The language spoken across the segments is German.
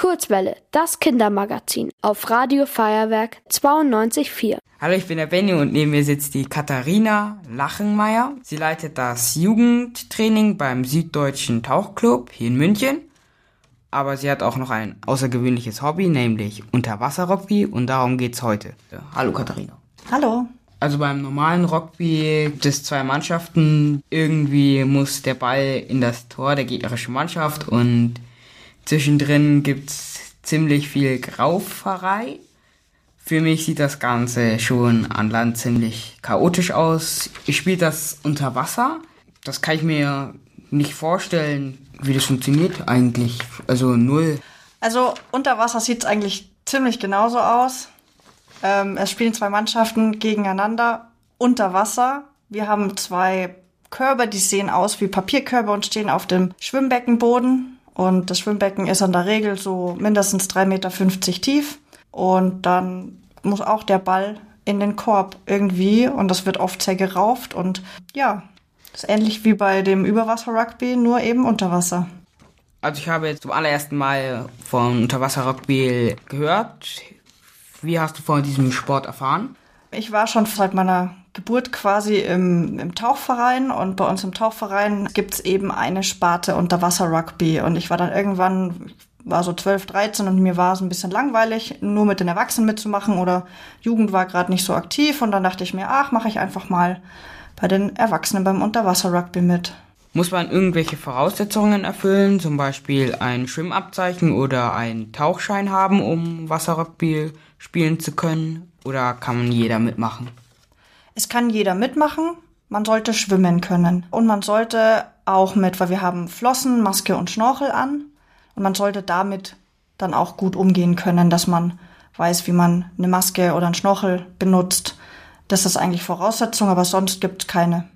Kurzwelle, das Kindermagazin auf Radio Feuerwerk 92.4. Hallo, ich bin der Benny und neben mir sitzt die Katharina Lachenmeier. Sie leitet das Jugendtraining beim Süddeutschen Tauchclub hier in München. Aber sie hat auch noch ein außergewöhnliches Hobby, nämlich Unterwasser-Rugby und darum geht's heute. Hallo Katharina. Hallo. Also beim normalen Rugby gibt es zwei Mannschaften. Irgendwie muss der Ball in das Tor der gegnerischen Mannschaft und zwischendrin gibt's ziemlich viel Grauferei. Für mich sieht das Ganze schon an Land ziemlich chaotisch aus. Ich spiele das unter Wasser. Das kann ich mir nicht vorstellen, wie das funktioniert eigentlich. Also null. Also unter Wasser sieht's eigentlich ziemlich genauso aus. Ähm, es spielen zwei Mannschaften gegeneinander unter Wasser. Wir haben zwei Körbe, die sehen aus wie Papierkörbe und stehen auf dem Schwimmbeckenboden. Und das Schwimmbecken ist in der Regel so mindestens 3,50 Meter tief. Und dann muss auch der Ball in den Korb irgendwie. Und das wird oft sehr gerauft. Und ja, das ist ähnlich wie bei dem Überwasser-Rugby, nur eben unter Wasser. Also ich habe jetzt zum allerersten Mal von Unterwasser-Rugby gehört. Wie hast du von diesem Sport erfahren? Ich war schon seit meiner Geburt quasi im, im Tauchverein und bei uns im Tauchverein gibt's eben eine Sparte Unterwasser-Rugby und ich war dann irgendwann, war so 12, 13 und mir war es ein bisschen langweilig, nur mit den Erwachsenen mitzumachen oder Jugend war gerade nicht so aktiv und dann dachte ich mir, ach, mache ich einfach mal bei den Erwachsenen beim Unterwasser-Rugby mit. Muss man irgendwelche Voraussetzungen erfüllen, zum Beispiel ein Schwimmabzeichen oder einen Tauchschein haben, um Wasserrugby spielen zu können? Oder kann jeder mitmachen? Es kann jeder mitmachen. Man sollte schwimmen können. Und man sollte auch mit, weil wir haben Flossen, Maske und Schnorchel an. Und man sollte damit dann auch gut umgehen können, dass man weiß, wie man eine Maske oder einen Schnorchel benutzt. Das ist eigentlich Voraussetzung, aber sonst gibt es keine.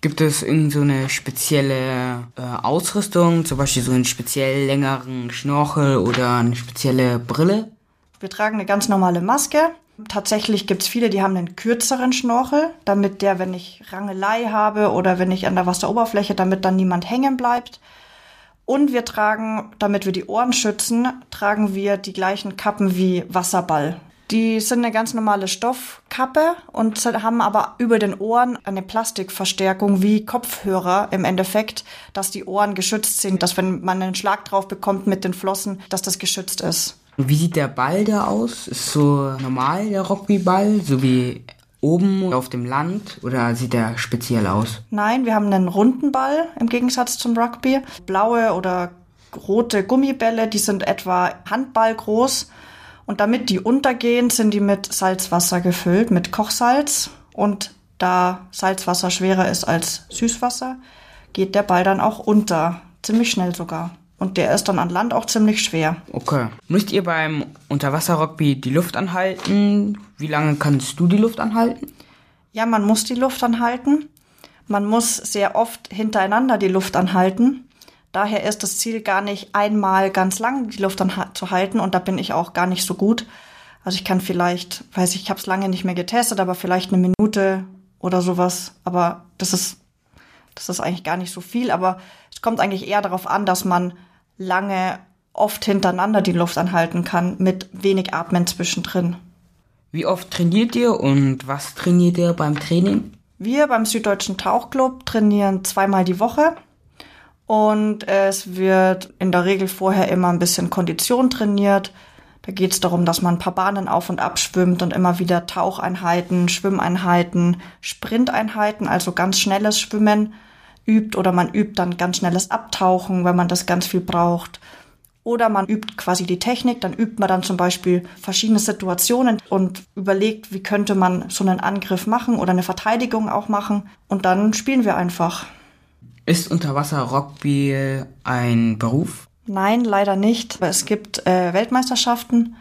Gibt es irgend so eine spezielle äh, Ausrüstung, zum Beispiel so einen speziell längeren Schnorchel oder eine spezielle Brille? Wir tragen eine ganz normale Maske. Tatsächlich gibt es viele, die haben einen kürzeren Schnorchel, damit der, wenn ich Rangelei habe oder wenn ich an der Wasseroberfläche, damit dann niemand hängen bleibt. Und wir tragen, damit wir die Ohren schützen, tragen wir die gleichen Kappen wie Wasserball. Die sind eine ganz normale Stoffkappe und haben aber über den Ohren eine Plastikverstärkung wie Kopfhörer im Endeffekt, dass die Ohren geschützt sind, dass wenn man einen Schlag drauf bekommt mit den Flossen, dass das geschützt ist. Wie sieht der Ball da aus? Ist so normal der Rugbyball, so wie oben auf dem Land oder sieht der speziell aus? Nein, wir haben einen runden Ball im Gegensatz zum Rugby. Blaue oder rote Gummibälle, die sind etwa Handball groß und damit die untergehen, sind die mit Salzwasser gefüllt, mit Kochsalz. Und da Salzwasser schwerer ist als Süßwasser, geht der Ball dann auch unter. Ziemlich schnell sogar. Und der ist dann an Land auch ziemlich schwer. Okay. Müsst ihr beim Unterwasser-Rugby die Luft anhalten? Wie lange kannst du die Luft anhalten? Ja, man muss die Luft anhalten. Man muss sehr oft hintereinander die Luft anhalten. Daher ist das Ziel gar nicht einmal ganz lang die Luft anzuhalten und da bin ich auch gar nicht so gut. Also ich kann vielleicht, weiß ich, ich habe es lange nicht mehr getestet, aber vielleicht eine Minute oder sowas. Aber das ist, das ist eigentlich gar nicht so viel. Aber es kommt eigentlich eher darauf an, dass man lange, oft hintereinander die Luft anhalten kann mit wenig Atmen zwischendrin. Wie oft trainiert ihr und was trainiert ihr beim Training? Wir beim Süddeutschen Tauchclub trainieren zweimal die Woche. Und es wird in der Regel vorher immer ein bisschen Kondition trainiert. Da geht es darum, dass man ein paar Bahnen auf und ab schwimmt und immer wieder Taucheinheiten, Schwimmeinheiten, Sprinteinheiten, also ganz schnelles Schwimmen übt oder man übt dann ganz schnelles Abtauchen, wenn man das ganz viel braucht. Oder man übt quasi die Technik, dann übt man dann zum Beispiel verschiedene Situationen und überlegt, wie könnte man so einen Angriff machen oder eine Verteidigung auch machen. Und dann spielen wir einfach. Ist Unterwasser-Rugby ein Beruf? Nein, leider nicht. Es gibt äh, Weltmeisterschaften,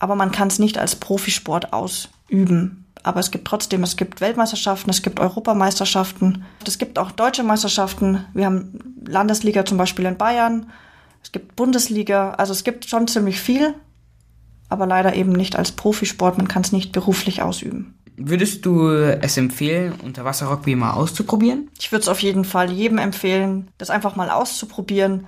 aber man kann es nicht als Profisport ausüben. Aber es gibt trotzdem, es gibt Weltmeisterschaften, es gibt Europameisterschaften, es gibt auch deutsche Meisterschaften. Wir haben Landesliga zum Beispiel in Bayern, es gibt Bundesliga, also es gibt schon ziemlich viel, aber leider eben nicht als Profisport, man kann es nicht beruflich ausüben. Würdest du es empfehlen, Unterwasser-Rugby mal auszuprobieren? Ich würde es auf jeden Fall jedem empfehlen, das einfach mal auszuprobieren.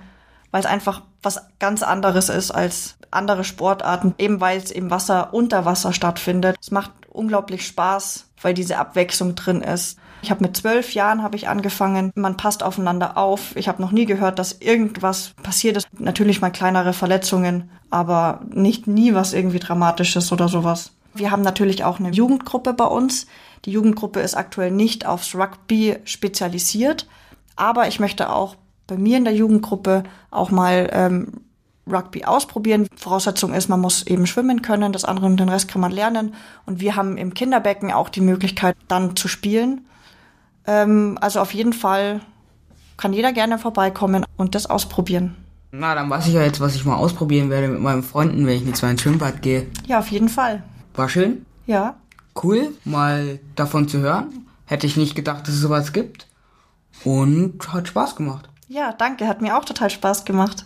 weil es einfach was ganz anderes ist als andere Sportarten, eben weil es im Wasser unter Wasser stattfindet. Es macht unglaublich Spaß, weil diese Abwechslung drin ist. Ich habe mit zwölf Jahren habe ich angefangen. Man passt aufeinander auf. Ich habe noch nie gehört, dass irgendwas passiert ist. Natürlich mal kleinere Verletzungen, aber nicht nie was irgendwie Dramatisches oder sowas. Wir haben natürlich auch eine Jugendgruppe bei uns. Die Jugendgruppe ist aktuell nicht aufs Rugby spezialisiert, aber ich möchte auch bei mir in der Jugendgruppe auch mal ähm, Rugby ausprobieren. Voraussetzung ist, man muss eben schwimmen können, das andere und den Rest kann man lernen. Und wir haben im Kinderbecken auch die Möglichkeit, dann zu spielen. Ähm, also auf jeden Fall kann jeder gerne vorbeikommen und das ausprobieren. Na, dann weiß ich ja jetzt, was ich mal ausprobieren werde mit meinen Freunden, wenn ich nächstes Mal ins Schwimmbad gehe. Ja, auf jeden Fall. War schön? Ja. Cool, mal davon zu hören. Hätte ich nicht gedacht, dass es sowas gibt. Und hat Spaß gemacht. Ja, danke, hat mir auch total Spaß gemacht.